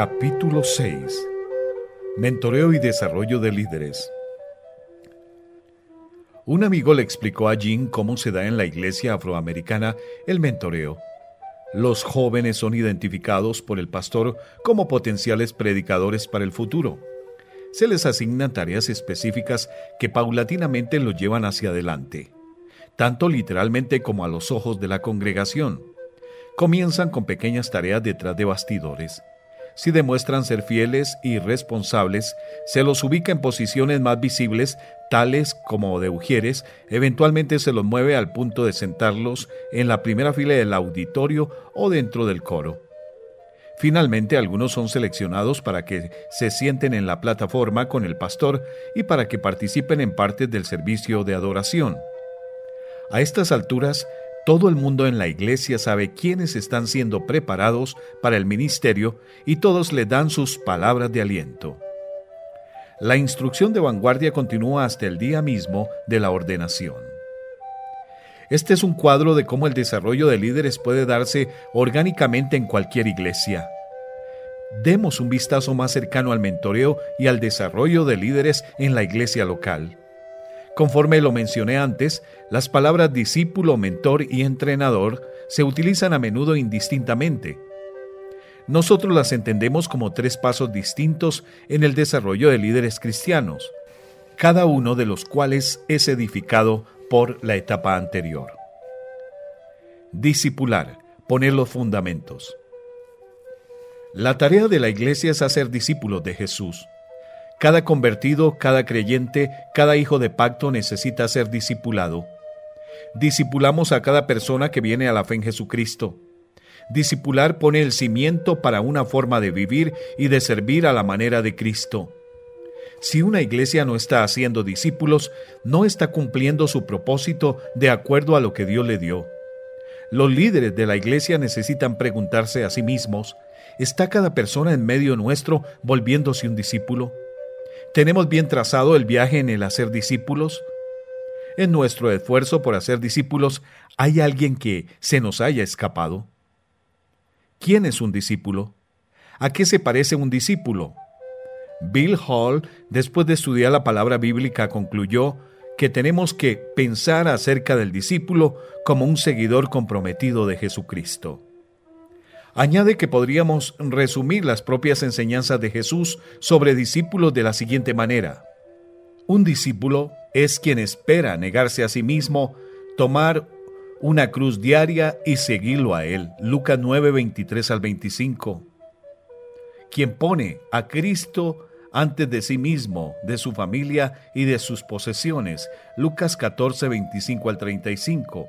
Capítulo 6 Mentoreo y desarrollo de líderes Un amigo le explicó a Jean cómo se da en la iglesia afroamericana el mentoreo. Los jóvenes son identificados por el pastor como potenciales predicadores para el futuro. Se les asignan tareas específicas que paulatinamente los llevan hacia adelante, tanto literalmente como a los ojos de la congregación. Comienzan con pequeñas tareas detrás de bastidores si demuestran ser fieles y responsables, se los ubica en posiciones más visibles, tales como de ujieres, eventualmente se los mueve al punto de sentarlos en la primera fila del auditorio o dentro del coro. Finalmente, algunos son seleccionados para que se sienten en la plataforma con el pastor y para que participen en partes del servicio de adoración. A estas alturas, todo el mundo en la iglesia sabe quiénes están siendo preparados para el ministerio y todos le dan sus palabras de aliento. La instrucción de vanguardia continúa hasta el día mismo de la ordenación. Este es un cuadro de cómo el desarrollo de líderes puede darse orgánicamente en cualquier iglesia. Demos un vistazo más cercano al mentoreo y al desarrollo de líderes en la iglesia local. Conforme lo mencioné antes, las palabras discípulo, mentor y entrenador se utilizan a menudo indistintamente. Nosotros las entendemos como tres pasos distintos en el desarrollo de líderes cristianos, cada uno de los cuales es edificado por la etapa anterior. Discipular, poner los fundamentos. La tarea de la iglesia es hacer discípulos de Jesús. Cada convertido, cada creyente, cada hijo de pacto necesita ser discipulado. Discipulamos a cada persona que viene a la fe en Jesucristo. Discipular pone el cimiento para una forma de vivir y de servir a la manera de Cristo. Si una iglesia no está haciendo discípulos, no está cumpliendo su propósito de acuerdo a lo que Dios le dio. Los líderes de la iglesia necesitan preguntarse a sí mismos, ¿está cada persona en medio nuestro volviéndose un discípulo? ¿Tenemos bien trazado el viaje en el hacer discípulos? En nuestro esfuerzo por hacer discípulos, ¿hay alguien que se nos haya escapado? ¿Quién es un discípulo? ¿A qué se parece un discípulo? Bill Hall, después de estudiar la palabra bíblica, concluyó que tenemos que pensar acerca del discípulo como un seguidor comprometido de Jesucristo. Añade que podríamos resumir las propias enseñanzas de Jesús sobre discípulos de la siguiente manera. Un discípulo es quien espera negarse a sí mismo, tomar una cruz diaria y seguirlo a Él. Lucas 9, 23 al 25. Quien pone a Cristo antes de sí mismo, de su familia y de sus posesiones. Lucas 14, 25 al 35.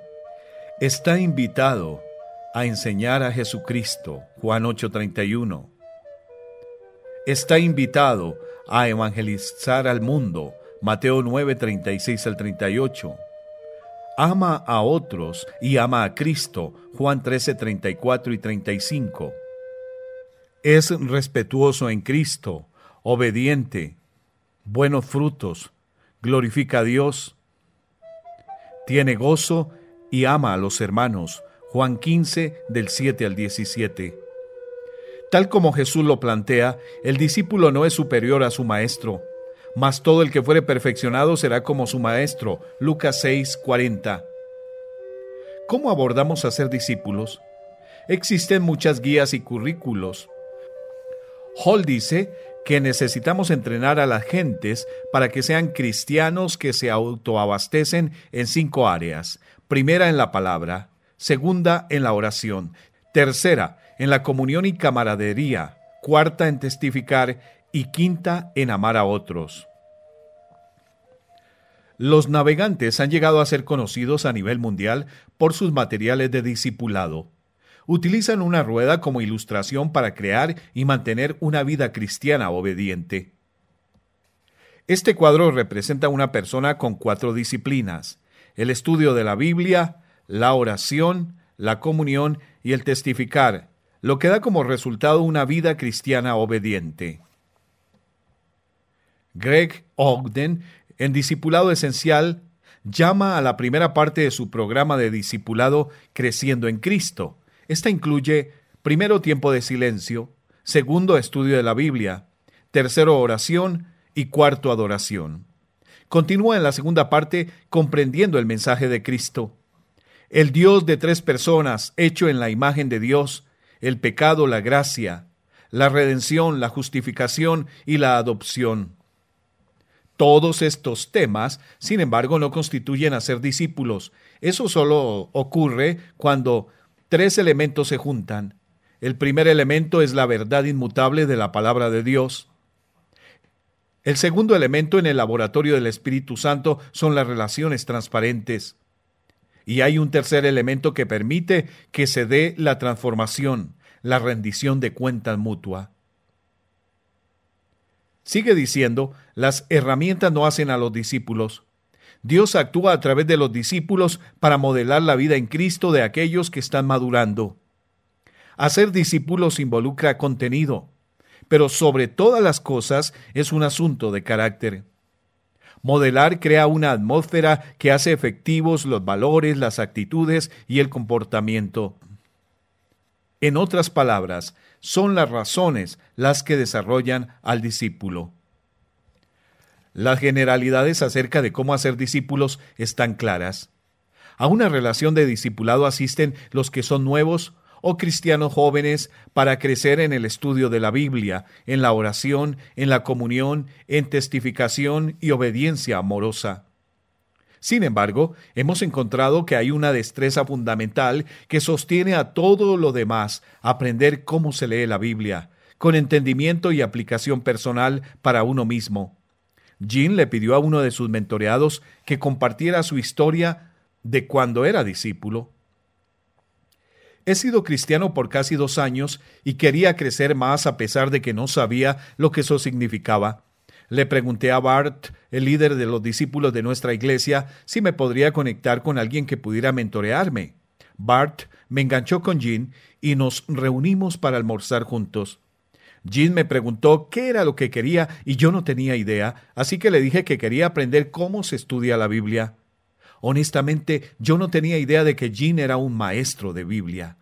Está invitado a enseñar a Jesucristo, Juan 8:31. Está invitado a evangelizar al mundo, Mateo 9:36 al 38. Ama a otros y ama a Cristo, Juan 13:34 y 35. Es respetuoso en Cristo, obediente, buenos frutos, glorifica a Dios, tiene gozo y ama a los hermanos, Juan 15 del 7 al 17. Tal como Jesús lo plantea, el discípulo no es superior a su maestro, mas todo el que fuere perfeccionado será como su maestro. Lucas 6, 40. ¿Cómo abordamos a ser discípulos? Existen muchas guías y currículos. Hall dice que necesitamos entrenar a las gentes para que sean cristianos que se autoabastecen en cinco áreas. Primera en la palabra, segunda en la oración, tercera en la comunión y camaradería, cuarta en testificar y quinta en amar a otros. Los navegantes han llegado a ser conocidos a nivel mundial por sus materiales de discipulado. Utilizan una rueda como ilustración para crear y mantener una vida cristiana obediente. Este cuadro representa una persona con cuatro disciplinas, el estudio de la Biblia, la oración, la comunión y el testificar, lo que da como resultado una vida cristiana obediente. Greg Ogden, en Discipulado Esencial, llama a la primera parte de su programa de discipulado Creciendo en Cristo. Esta incluye primero tiempo de silencio, segundo estudio de la Biblia, tercero oración y cuarto adoración. Continúa en la segunda parte comprendiendo el mensaje de Cristo. El Dios de tres personas, hecho en la imagen de Dios, el pecado, la gracia, la redención, la justificación y la adopción. Todos estos temas, sin embargo, no constituyen a ser discípulos. Eso solo ocurre cuando tres elementos se juntan. El primer elemento es la verdad inmutable de la palabra de Dios. El segundo elemento en el laboratorio del Espíritu Santo son las relaciones transparentes. Y hay un tercer elemento que permite que se dé la transformación, la rendición de cuentas mutua. Sigue diciendo, las herramientas no hacen a los discípulos. Dios actúa a través de los discípulos para modelar la vida en Cristo de aquellos que están madurando. Hacer discípulos involucra contenido, pero sobre todas las cosas es un asunto de carácter. Modelar crea una atmósfera que hace efectivos los valores, las actitudes y el comportamiento. En otras palabras, son las razones las que desarrollan al discípulo. Las generalidades acerca de cómo hacer discípulos están claras. A una relación de discipulado asisten los que son nuevos o cristianos jóvenes para crecer en el estudio de la Biblia, en la oración, en la comunión, en testificación y obediencia amorosa. Sin embargo, hemos encontrado que hay una destreza fundamental que sostiene a todo lo demás, aprender cómo se lee la Biblia, con entendimiento y aplicación personal para uno mismo. Jean le pidió a uno de sus mentoreados que compartiera su historia de cuando era discípulo. He sido cristiano por casi dos años y quería crecer más a pesar de que no sabía lo que eso significaba. Le pregunté a Bart, el líder de los discípulos de nuestra iglesia, si me podría conectar con alguien que pudiera mentorearme. Bart me enganchó con Jean y nos reunimos para almorzar juntos. Jean me preguntó qué era lo que quería y yo no tenía idea, así que le dije que quería aprender cómo se estudia la Biblia. Honestamente, yo no tenía idea de que Jean era un maestro de Biblia.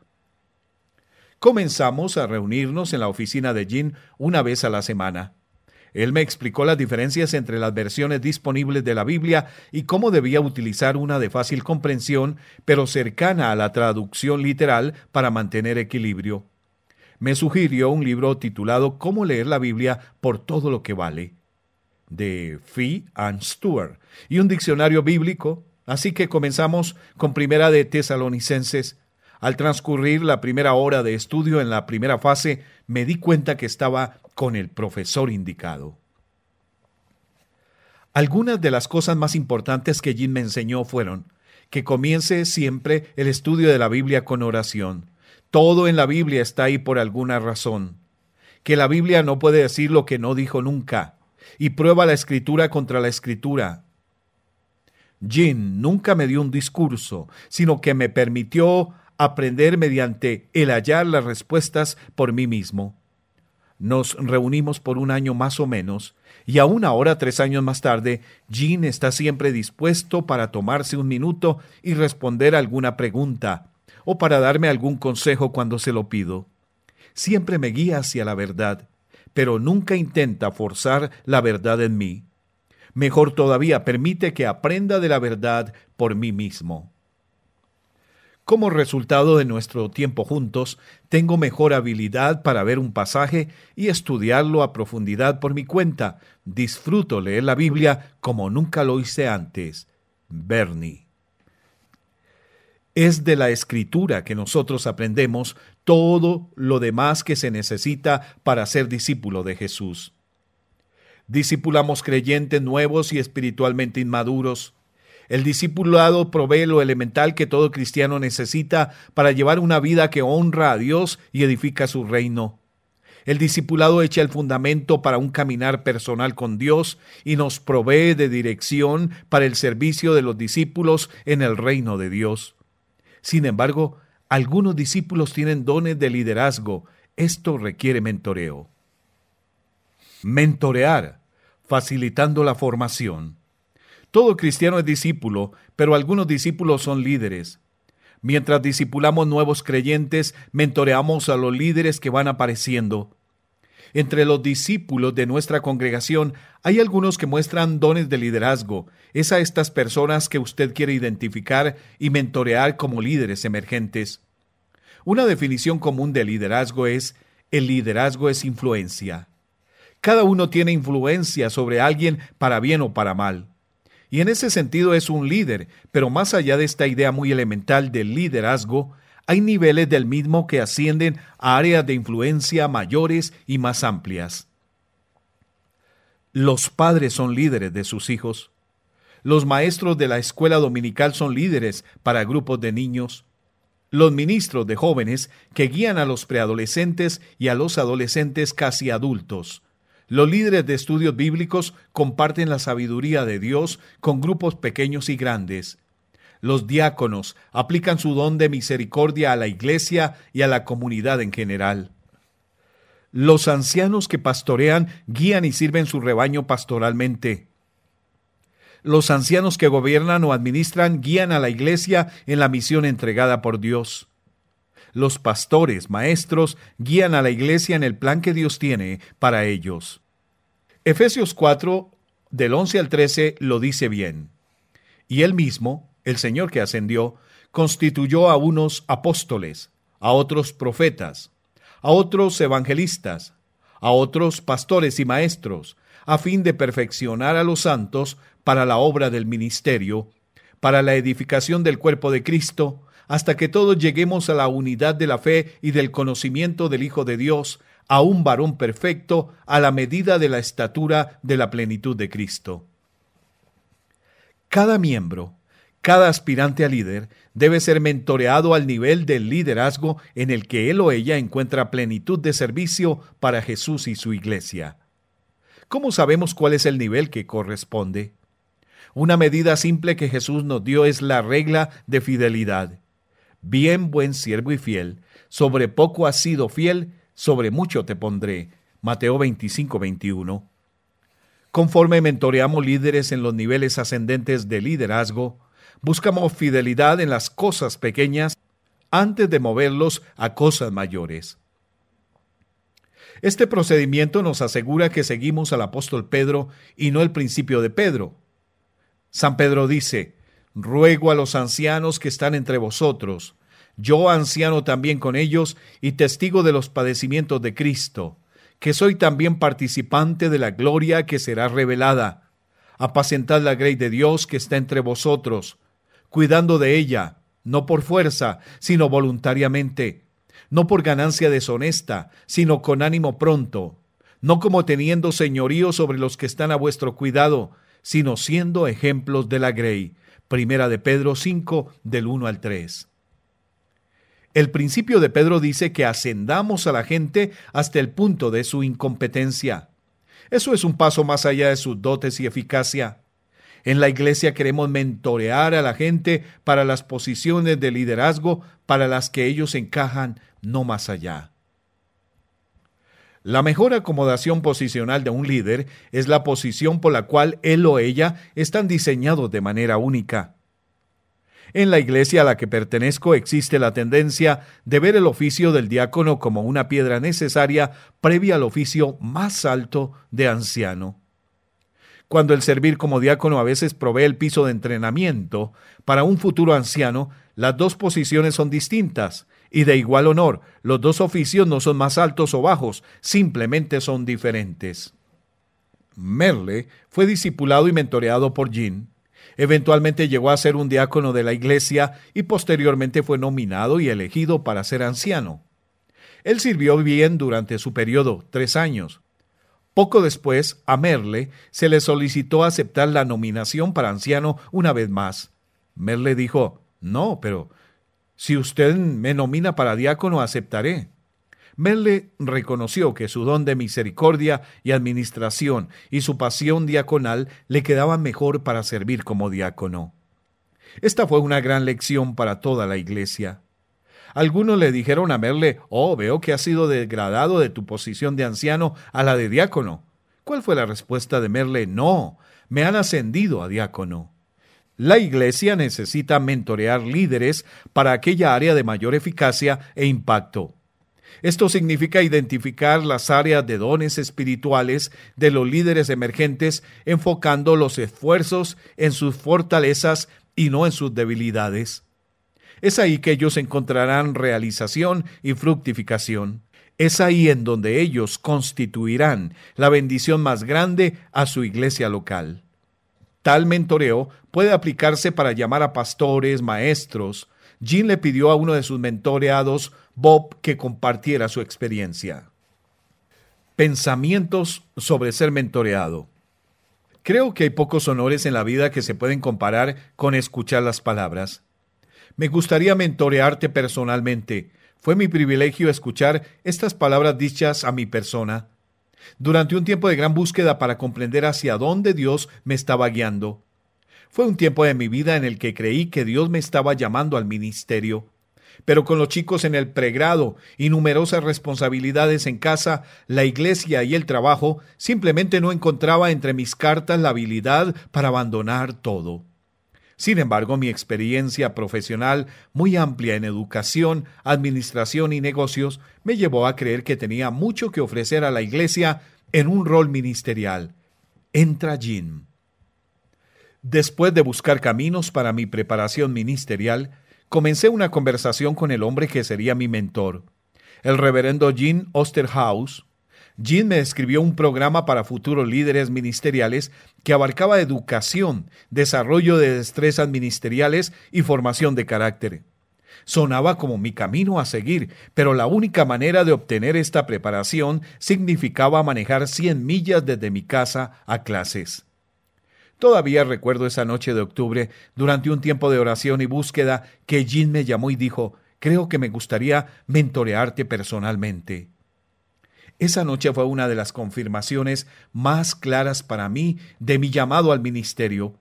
Comenzamos a reunirnos en la oficina de Jean una vez a la semana. Él me explicó las diferencias entre las versiones disponibles de la Biblia y cómo debía utilizar una de fácil comprensión, pero cercana a la traducción literal para mantener equilibrio. Me sugirió un libro titulado Cómo leer la Biblia por todo lo que vale, de Fee and Stewart, y un diccionario bíblico, así que comenzamos con Primera de Tesalonicenses al transcurrir la primera hora de estudio en la primera fase, me di cuenta que estaba con el profesor indicado. Algunas de las cosas más importantes que Jim me enseñó fueron que comience siempre el estudio de la Biblia con oración. Todo en la Biblia está ahí por alguna razón. Que la Biblia no puede decir lo que no dijo nunca. Y prueba la escritura contra la escritura. Jim nunca me dio un discurso, sino que me permitió aprender mediante el hallar las respuestas por mí mismo. Nos reunimos por un año más o menos, y aún ahora, tres años más tarde, Jean está siempre dispuesto para tomarse un minuto y responder alguna pregunta, o para darme algún consejo cuando se lo pido. Siempre me guía hacia la verdad, pero nunca intenta forzar la verdad en mí. Mejor todavía, permite que aprenda de la verdad por mí mismo. Como resultado de nuestro tiempo juntos, tengo mejor habilidad para ver un pasaje y estudiarlo a profundidad por mi cuenta. Disfruto leer la Biblia como nunca lo hice antes. Bernie. Es de la escritura que nosotros aprendemos todo lo demás que se necesita para ser discípulo de Jesús. Discipulamos creyentes nuevos y espiritualmente inmaduros el discipulado provee lo elemental que todo cristiano necesita para llevar una vida que honra a Dios y edifica su reino. El discipulado echa el fundamento para un caminar personal con Dios y nos provee de dirección para el servicio de los discípulos en el reino de Dios. Sin embargo, algunos discípulos tienen dones de liderazgo. Esto requiere mentoreo. Mentorear, facilitando la formación. Todo cristiano es discípulo, pero algunos discípulos son líderes. Mientras discipulamos nuevos creyentes, mentoreamos a los líderes que van apareciendo. Entre los discípulos de nuestra congregación hay algunos que muestran dones de liderazgo. Es a estas personas que usted quiere identificar y mentorear como líderes emergentes. Una definición común de liderazgo es el liderazgo es influencia. Cada uno tiene influencia sobre alguien para bien o para mal. Y en ese sentido es un líder, pero más allá de esta idea muy elemental del liderazgo, hay niveles del mismo que ascienden a áreas de influencia mayores y más amplias. Los padres son líderes de sus hijos. Los maestros de la escuela dominical son líderes para grupos de niños. Los ministros de jóvenes que guían a los preadolescentes y a los adolescentes casi adultos. Los líderes de estudios bíblicos comparten la sabiduría de Dios con grupos pequeños y grandes. Los diáconos aplican su don de misericordia a la iglesia y a la comunidad en general. Los ancianos que pastorean guían y sirven su rebaño pastoralmente. Los ancianos que gobiernan o administran guían a la iglesia en la misión entregada por Dios. Los pastores, maestros, guían a la iglesia en el plan que Dios tiene para ellos. Efesios 4, del 11 al 13, lo dice bien. Y él mismo, el Señor que ascendió, constituyó a unos apóstoles, a otros profetas, a otros evangelistas, a otros pastores y maestros, a fin de perfeccionar a los santos para la obra del ministerio, para la edificación del cuerpo de Cristo, hasta que todos lleguemos a la unidad de la fe y del conocimiento del Hijo de Dios, a un varón perfecto, a la medida de la estatura de la plenitud de Cristo. Cada miembro cada aspirante a líder debe ser mentoreado al nivel del liderazgo en el que él o ella encuentra plenitud de servicio para Jesús y su iglesia. ¿Cómo sabemos cuál es el nivel que corresponde? Una medida simple que Jesús nos dio es la regla de fidelidad. Bien, buen siervo y fiel, sobre poco has sido fiel, sobre mucho te pondré. Mateo 25, 21. Conforme mentoreamos líderes en los niveles ascendentes de liderazgo, Buscamos fidelidad en las cosas pequeñas antes de moverlos a cosas mayores. Este procedimiento nos asegura que seguimos al apóstol Pedro y no el principio de Pedro. San Pedro dice, Ruego a los ancianos que están entre vosotros, yo anciano también con ellos y testigo de los padecimientos de Cristo, que soy también participante de la gloria que será revelada. Apacentad la grey de Dios que está entre vosotros, cuidando de ella, no por fuerza, sino voluntariamente, no por ganancia deshonesta, sino con ánimo pronto, no como teniendo señorío sobre los que están a vuestro cuidado, sino siendo ejemplos de la grey. Primera de Pedro 5, del 1 al 3. El principio de Pedro dice que ascendamos a la gente hasta el punto de su incompetencia. Eso es un paso más allá de sus dotes y eficacia. En la iglesia queremos mentorear a la gente para las posiciones de liderazgo para las que ellos encajan, no más allá. La mejor acomodación posicional de un líder es la posición por la cual él o ella están diseñados de manera única. En la iglesia a la que pertenezco existe la tendencia de ver el oficio del diácono como una piedra necesaria previa al oficio más alto de anciano cuando el servir como diácono a veces provee el piso de entrenamiento para un futuro anciano, las dos posiciones son distintas y de igual honor. Los dos oficios no son más altos o bajos, simplemente son diferentes. Merle fue discipulado y mentoreado por Jean. Eventualmente llegó a ser un diácono de la iglesia y posteriormente fue nominado y elegido para ser anciano. Él sirvió bien durante su periodo, tres años. Poco después, a Merle se le solicitó aceptar la nominación para anciano una vez más. Merle dijo, no, pero si usted me nomina para diácono, aceptaré. Merle reconoció que su don de misericordia y administración y su pasión diaconal le quedaban mejor para servir como diácono. Esta fue una gran lección para toda la iglesia. Algunos le dijeron a Merle, oh, veo que has sido degradado de tu posición de anciano a la de diácono. ¿Cuál fue la respuesta de Merle? No, me han ascendido a diácono. La Iglesia necesita mentorear líderes para aquella área de mayor eficacia e impacto. Esto significa identificar las áreas de dones espirituales de los líderes emergentes, enfocando los esfuerzos en sus fortalezas y no en sus debilidades. Es ahí que ellos encontrarán realización y fructificación. Es ahí en donde ellos constituirán la bendición más grande a su iglesia local. Tal mentoreo puede aplicarse para llamar a pastores, maestros. Jean le pidió a uno de sus mentoreados, Bob, que compartiera su experiencia. Pensamientos sobre ser mentoreado. Creo que hay pocos honores en la vida que se pueden comparar con escuchar las palabras. Me gustaría mentorearte personalmente. Fue mi privilegio escuchar estas palabras dichas a mi persona durante un tiempo de gran búsqueda para comprender hacia dónde Dios me estaba guiando. Fue un tiempo de mi vida en el que creí que Dios me estaba llamando al ministerio. Pero con los chicos en el pregrado y numerosas responsabilidades en casa, la iglesia y el trabajo, simplemente no encontraba entre mis cartas la habilidad para abandonar todo. Sin embargo, mi experiencia profesional, muy amplia en educación, administración y negocios, me llevó a creer que tenía mucho que ofrecer a la Iglesia en un rol ministerial. Entra Jean. Después de buscar caminos para mi preparación ministerial, comencé una conversación con el hombre que sería mi mentor, el reverendo Jean Osterhaus, Jean me escribió un programa para futuros líderes ministeriales que abarcaba educación, desarrollo de destrezas ministeriales y formación de carácter. Sonaba como mi camino a seguir, pero la única manera de obtener esta preparación significaba manejar 100 millas desde mi casa a clases. Todavía recuerdo esa noche de octubre, durante un tiempo de oración y búsqueda, que Jean me llamó y dijo, creo que me gustaría mentorearte personalmente. Esa noche fue una de las confirmaciones más claras para mí de mi llamado al ministerio.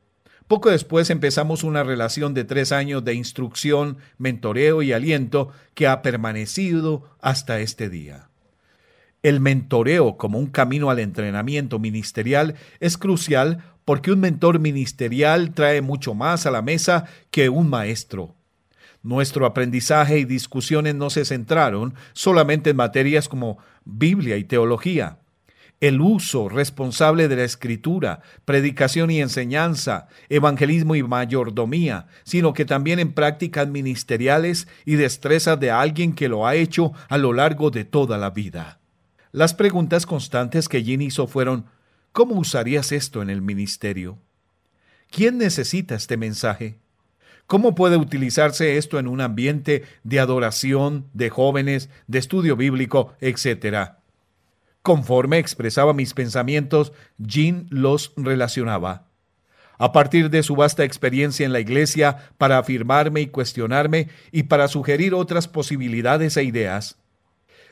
Poco después empezamos una relación de tres años de instrucción, mentoreo y aliento que ha permanecido hasta este día. El mentoreo como un camino al entrenamiento ministerial es crucial porque un mentor ministerial trae mucho más a la mesa que un maestro. Nuestro aprendizaje y discusiones no se centraron solamente en materias como Biblia y teología. El uso responsable de la escritura, predicación y enseñanza, evangelismo y mayordomía, sino que también en prácticas ministeriales y destrezas de alguien que lo ha hecho a lo largo de toda la vida. Las preguntas constantes que Jean hizo fueron ¿Cómo usarías esto en el ministerio? ¿Quién necesita este mensaje? ¿Cómo puede utilizarse esto en un ambiente de adoración, de jóvenes, de estudio bíblico, etcétera? Conforme expresaba mis pensamientos, Jean los relacionaba. A partir de su vasta experiencia en la iglesia, para afirmarme y cuestionarme y para sugerir otras posibilidades e ideas.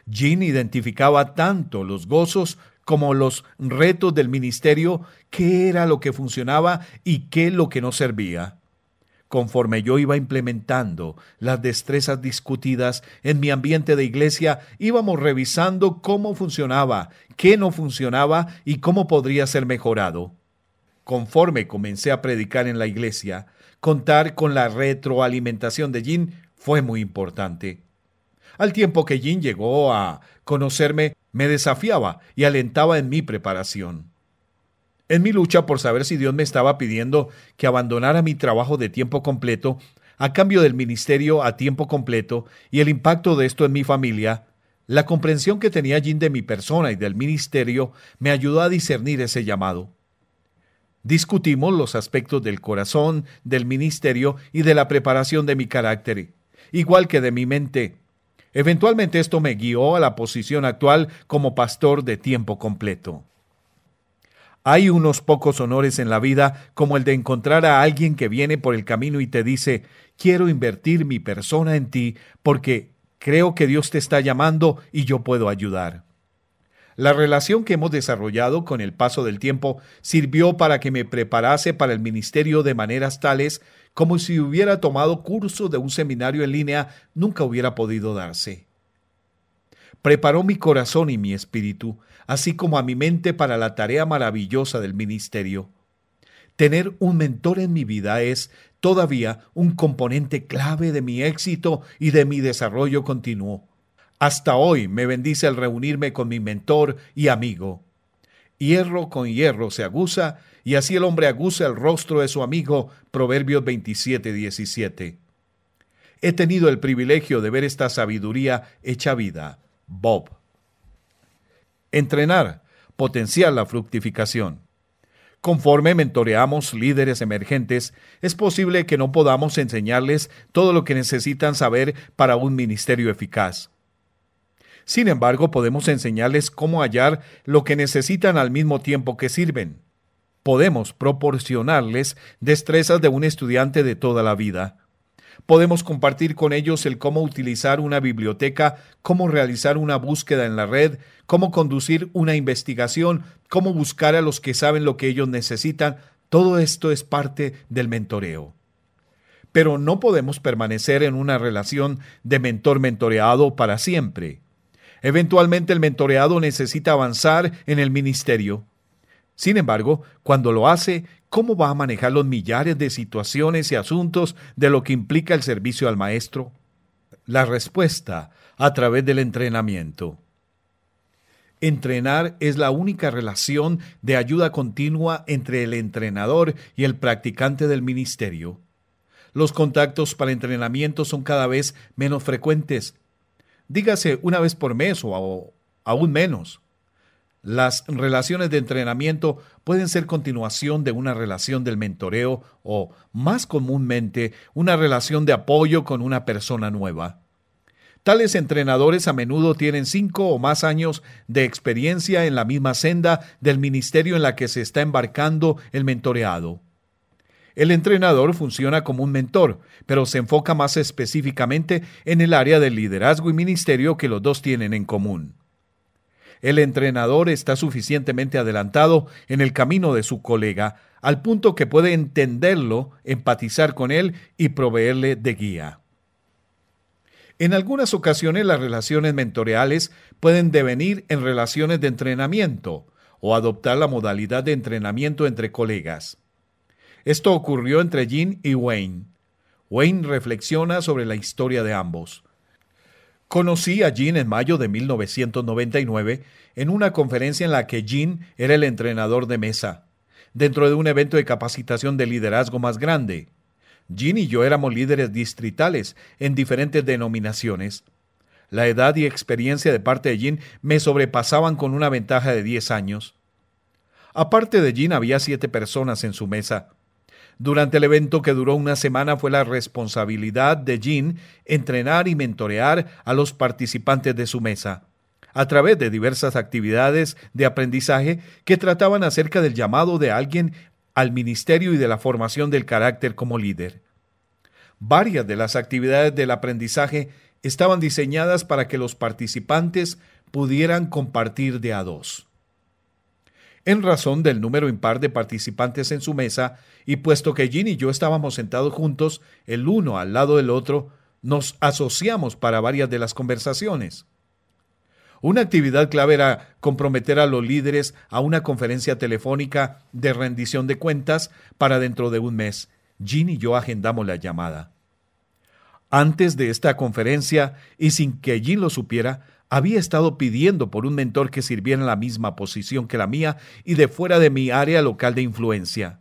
Jean identificaba tanto los gozos como los retos del ministerio, qué era lo que funcionaba y qué lo que no servía. Conforme yo iba implementando las destrezas discutidas en mi ambiente de iglesia, íbamos revisando cómo funcionaba, qué no funcionaba y cómo podría ser mejorado. Conforme comencé a predicar en la iglesia, contar con la retroalimentación de Jean fue muy importante. Al tiempo que Jean llegó a conocerme, me desafiaba y alentaba en mi preparación. En mi lucha por saber si Dios me estaba pidiendo que abandonara mi trabajo de tiempo completo a cambio del ministerio a tiempo completo y el impacto de esto en mi familia, la comprensión que tenía Jim de mi persona y del ministerio me ayudó a discernir ese llamado. Discutimos los aspectos del corazón, del ministerio y de la preparación de mi carácter, igual que de mi mente. Eventualmente esto me guió a la posición actual como pastor de tiempo completo. Hay unos pocos honores en la vida como el de encontrar a alguien que viene por el camino y te dice, quiero invertir mi persona en ti porque creo que Dios te está llamando y yo puedo ayudar. La relación que hemos desarrollado con el paso del tiempo sirvió para que me preparase para el ministerio de maneras tales como si hubiera tomado curso de un seminario en línea nunca hubiera podido darse preparó mi corazón y mi espíritu, así como a mi mente para la tarea maravillosa del ministerio. Tener un mentor en mi vida es todavía un componente clave de mi éxito y de mi desarrollo continuo. Hasta hoy me bendice al reunirme con mi mentor y amigo. Hierro con hierro se aguza, y así el hombre aguza el rostro de su amigo. Proverbios 27, 17. He tenido el privilegio de ver esta sabiduría hecha vida. Bob. Entrenar, potenciar la fructificación. Conforme mentoreamos líderes emergentes, es posible que no podamos enseñarles todo lo que necesitan saber para un ministerio eficaz. Sin embargo, podemos enseñarles cómo hallar lo que necesitan al mismo tiempo que sirven. Podemos proporcionarles destrezas de un estudiante de toda la vida. Podemos compartir con ellos el cómo utilizar una biblioteca, cómo realizar una búsqueda en la red, cómo conducir una investigación, cómo buscar a los que saben lo que ellos necesitan. Todo esto es parte del mentoreo. Pero no podemos permanecer en una relación de mentor-mentoreado para siempre. Eventualmente el mentoreado necesita avanzar en el ministerio. Sin embargo, cuando lo hace, ¿cómo va a manejar los millares de situaciones y asuntos de lo que implica el servicio al maestro? La respuesta, a través del entrenamiento. Entrenar es la única relación de ayuda continua entre el entrenador y el practicante del ministerio. Los contactos para entrenamiento son cada vez menos frecuentes dígase una vez por mes o aún menos. Las relaciones de entrenamiento pueden ser continuación de una relación del mentoreo o, más comúnmente, una relación de apoyo con una persona nueva. Tales entrenadores a menudo tienen cinco o más años de experiencia en la misma senda del ministerio en la que se está embarcando el mentoreado. El entrenador funciona como un mentor, pero se enfoca más específicamente en el área del liderazgo y ministerio que los dos tienen en común. El entrenador está suficientemente adelantado en el camino de su colega, al punto que puede entenderlo, empatizar con él y proveerle de guía. En algunas ocasiones las relaciones mentoriales pueden devenir en relaciones de entrenamiento o adoptar la modalidad de entrenamiento entre colegas. Esto ocurrió entre Jean y Wayne. Wayne reflexiona sobre la historia de ambos. Conocí a Jean en mayo de 1999 en una conferencia en la que Jean era el entrenador de mesa, dentro de un evento de capacitación de liderazgo más grande. Jean y yo éramos líderes distritales en diferentes denominaciones. La edad y experiencia de parte de Jean me sobrepasaban con una ventaja de 10 años. Aparte de Jean había siete personas en su mesa. Durante el evento que duró una semana fue la responsabilidad de Jean entrenar y mentorear a los participantes de su mesa a través de diversas actividades de aprendizaje que trataban acerca del llamado de alguien al ministerio y de la formación del carácter como líder. Varias de las actividades del aprendizaje estaban diseñadas para que los participantes pudieran compartir de a dos en razón del número impar de participantes en su mesa, y puesto que Jean y yo estábamos sentados juntos, el uno al lado del otro, nos asociamos para varias de las conversaciones. Una actividad clave era comprometer a los líderes a una conferencia telefónica de rendición de cuentas para dentro de un mes. Jean y yo agendamos la llamada. Antes de esta conferencia, y sin que Jean lo supiera, había estado pidiendo por un mentor que sirviera en la misma posición que la mía y de fuera de mi área local de influencia.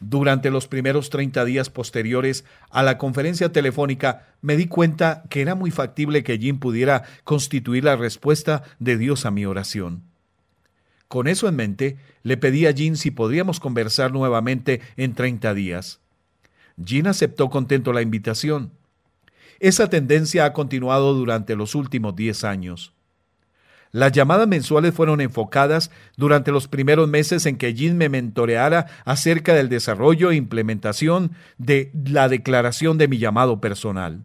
Durante los primeros 30 días posteriores a la conferencia telefónica me di cuenta que era muy factible que Jim pudiera constituir la respuesta de Dios a mi oración. Con eso en mente, le pedí a Jim si podríamos conversar nuevamente en 30 días. Jim aceptó contento la invitación. Esa tendencia ha continuado durante los últimos 10 años. Las llamadas mensuales fueron enfocadas durante los primeros meses en que Jim me mentoreara acerca del desarrollo e implementación de la declaración de mi llamado personal.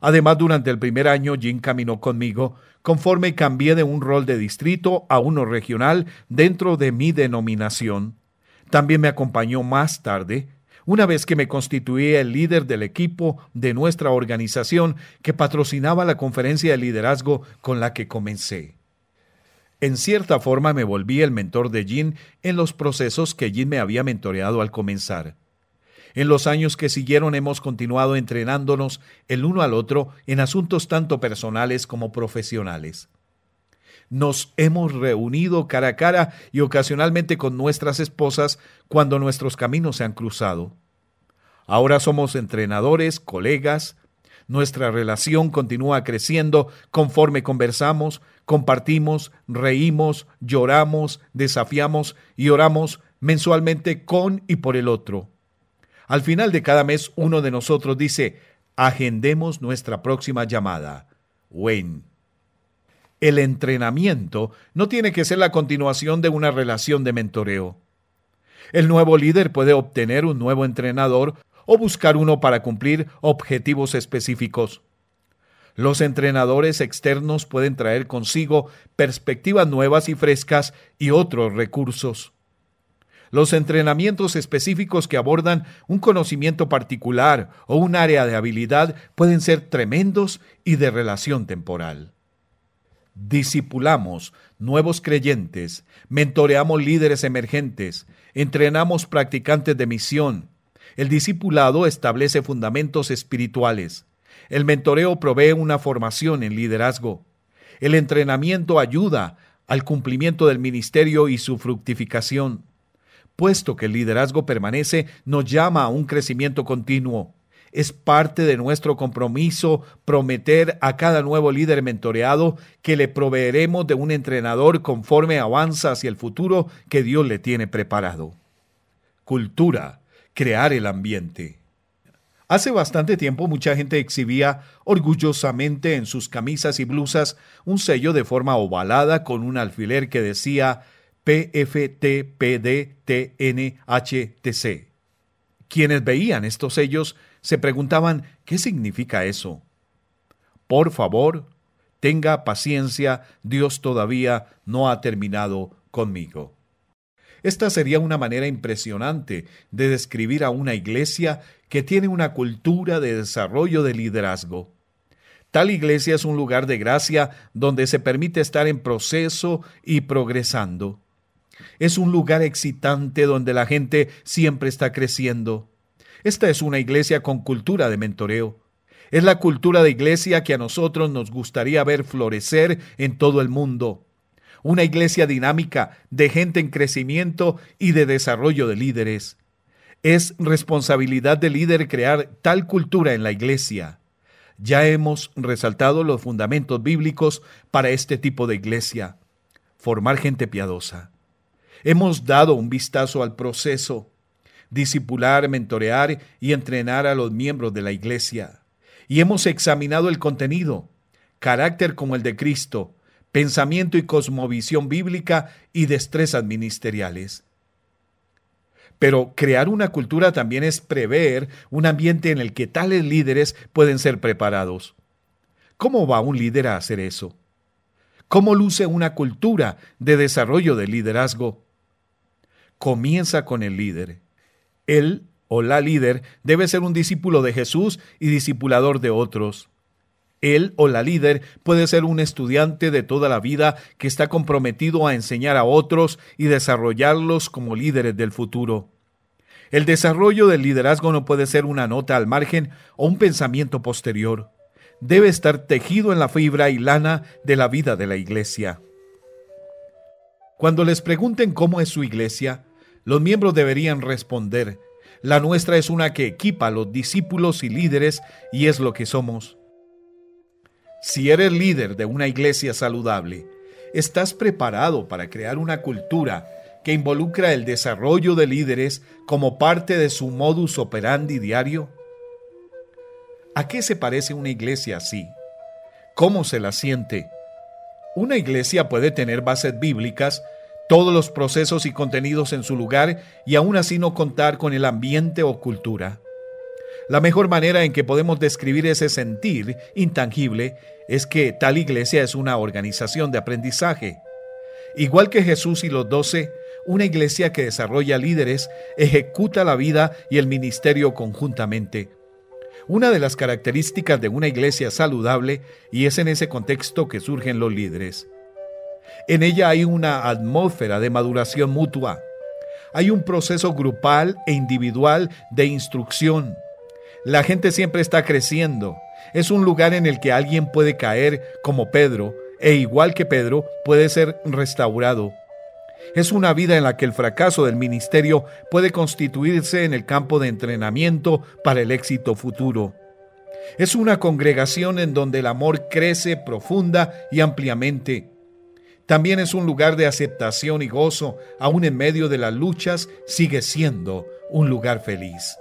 Además, durante el primer año, Jim caminó conmigo conforme cambié de un rol de distrito a uno regional dentro de mi denominación. También me acompañó más tarde una vez que me constituí el líder del equipo de nuestra organización que patrocinaba la conferencia de liderazgo con la que comencé. En cierta forma me volví el mentor de Jean en los procesos que Jean me había mentoreado al comenzar. En los años que siguieron hemos continuado entrenándonos el uno al otro en asuntos tanto personales como profesionales. Nos hemos reunido cara a cara y ocasionalmente con nuestras esposas cuando nuestros caminos se han cruzado. Ahora somos entrenadores, colegas, nuestra relación continúa creciendo conforme conversamos, compartimos, reímos, lloramos, desafiamos y oramos mensualmente con y por el otro. Al final de cada mes uno de nosotros dice, agendemos nuestra próxima llamada. Wayne. El entrenamiento no tiene que ser la continuación de una relación de mentoreo. El nuevo líder puede obtener un nuevo entrenador o buscar uno para cumplir objetivos específicos. Los entrenadores externos pueden traer consigo perspectivas nuevas y frescas y otros recursos. Los entrenamientos específicos que abordan un conocimiento particular o un área de habilidad pueden ser tremendos y de relación temporal. Discipulamos nuevos creyentes, mentoreamos líderes emergentes, entrenamos practicantes de misión, el discipulado establece fundamentos espirituales. El mentoreo provee una formación en liderazgo. El entrenamiento ayuda al cumplimiento del ministerio y su fructificación. Puesto que el liderazgo permanece, nos llama a un crecimiento continuo. Es parte de nuestro compromiso prometer a cada nuevo líder mentoreado que le proveeremos de un entrenador conforme avanza hacia el futuro que Dios le tiene preparado. Cultura crear el ambiente. Hace bastante tiempo mucha gente exhibía orgullosamente en sus camisas y blusas un sello de forma ovalada con un alfiler que decía PFTPDTNHTC. Quienes veían estos sellos se preguntaban ¿qué significa eso? Por favor, tenga paciencia, Dios todavía no ha terminado conmigo. Esta sería una manera impresionante de describir a una iglesia que tiene una cultura de desarrollo de liderazgo. Tal iglesia es un lugar de gracia donde se permite estar en proceso y progresando. Es un lugar excitante donde la gente siempre está creciendo. Esta es una iglesia con cultura de mentoreo. Es la cultura de iglesia que a nosotros nos gustaría ver florecer en todo el mundo una iglesia dinámica de gente en crecimiento y de desarrollo de líderes. Es responsabilidad del líder crear tal cultura en la iglesia. Ya hemos resaltado los fundamentos bíblicos para este tipo de iglesia. Formar gente piadosa. Hemos dado un vistazo al proceso. Discipular, mentorear y entrenar a los miembros de la iglesia. Y hemos examinado el contenido. Carácter como el de Cristo, pensamiento y cosmovisión bíblica y destrezas ministeriales. Pero crear una cultura también es prever un ambiente en el que tales líderes pueden ser preparados. ¿Cómo va un líder a hacer eso? ¿Cómo luce una cultura de desarrollo de liderazgo? Comienza con el líder. Él o la líder debe ser un discípulo de Jesús y discipulador de otros. Él o la líder puede ser un estudiante de toda la vida que está comprometido a enseñar a otros y desarrollarlos como líderes del futuro. El desarrollo del liderazgo no puede ser una nota al margen o un pensamiento posterior. Debe estar tejido en la fibra y lana de la vida de la iglesia. Cuando les pregunten cómo es su iglesia, los miembros deberían responder, la nuestra es una que equipa a los discípulos y líderes y es lo que somos. Si eres líder de una iglesia saludable, ¿estás preparado para crear una cultura que involucra el desarrollo de líderes como parte de su modus operandi diario? ¿A qué se parece una iglesia así? ¿Cómo se la siente? Una iglesia puede tener bases bíblicas, todos los procesos y contenidos en su lugar y aún así no contar con el ambiente o cultura. La mejor manera en que podemos describir ese sentir intangible es que tal iglesia es una organización de aprendizaje. Igual que Jesús y los doce, una iglesia que desarrolla líderes ejecuta la vida y el ministerio conjuntamente. Una de las características de una iglesia saludable, y es en ese contexto que surgen los líderes. En ella hay una atmósfera de maduración mutua. Hay un proceso grupal e individual de instrucción. La gente siempre está creciendo. Es un lugar en el que alguien puede caer como Pedro e igual que Pedro puede ser restaurado. Es una vida en la que el fracaso del ministerio puede constituirse en el campo de entrenamiento para el éxito futuro. Es una congregación en donde el amor crece profunda y ampliamente. También es un lugar de aceptación y gozo, aun en medio de las luchas, sigue siendo un lugar feliz.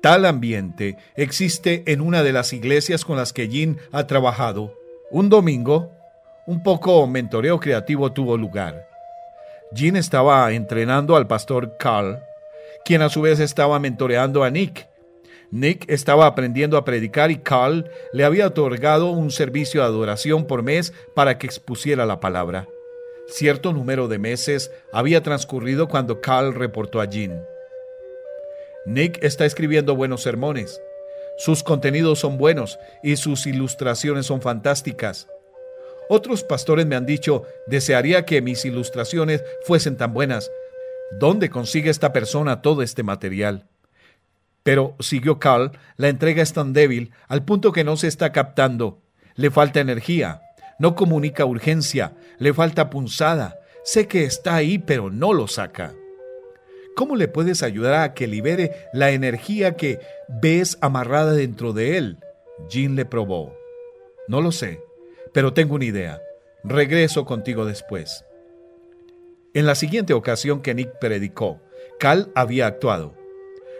Tal ambiente existe en una de las iglesias con las que Jean ha trabajado. Un domingo, un poco mentoreo creativo tuvo lugar. Jean estaba entrenando al pastor Carl, quien a su vez estaba mentoreando a Nick. Nick estaba aprendiendo a predicar y Carl le había otorgado un servicio de adoración por mes para que expusiera la palabra. Cierto número de meses había transcurrido cuando Carl reportó a Jean. Nick está escribiendo buenos sermones. Sus contenidos son buenos y sus ilustraciones son fantásticas. Otros pastores me han dicho, desearía que mis ilustraciones fuesen tan buenas. ¿Dónde consigue esta persona todo este material? Pero, siguió Carl, la entrega es tan débil al punto que no se está captando. Le falta energía, no comunica urgencia, le falta punzada. Sé que está ahí, pero no lo saca. ¿Cómo le puedes ayudar a que libere la energía que ves amarrada dentro de él? Jean le probó. No lo sé pero tengo una idea. Regreso contigo después. En la siguiente ocasión que Nick predicó, Cal había actuado.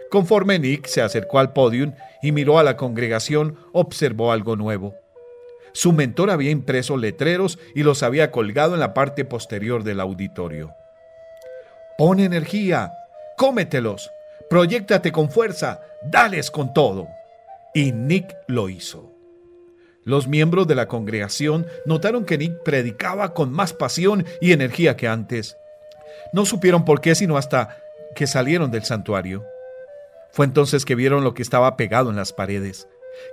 Conforme Nick se acercó al podium y miró a la congregación, observó algo nuevo. Su mentor había impreso letreros y los había colgado en la parte posterior del auditorio. Pon energía, cómetelos, proyectate con fuerza, dales con todo. Y Nick lo hizo. Los miembros de la congregación notaron que Nick predicaba con más pasión y energía que antes. No supieron por qué, sino hasta que salieron del santuario. Fue entonces que vieron lo que estaba pegado en las paredes.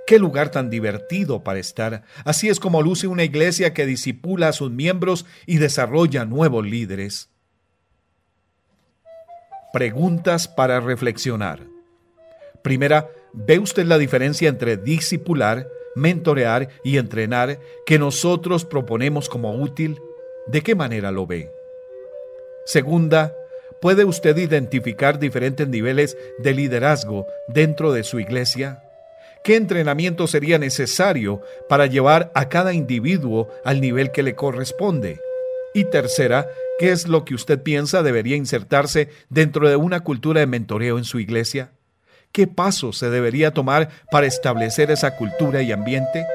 Qué lugar tan divertido para estar. Así es como luce una iglesia que disipula a sus miembros y desarrolla nuevos líderes. Preguntas para reflexionar. Primera, ¿ve usted la diferencia entre discipular mentorear y entrenar que nosotros proponemos como útil, ¿de qué manera lo ve? Segunda, ¿puede usted identificar diferentes niveles de liderazgo dentro de su iglesia? ¿Qué entrenamiento sería necesario para llevar a cada individuo al nivel que le corresponde? Y tercera, ¿qué es lo que usted piensa debería insertarse dentro de una cultura de mentoreo en su iglesia? ¿Qué pasos se debería tomar para establecer esa cultura y ambiente?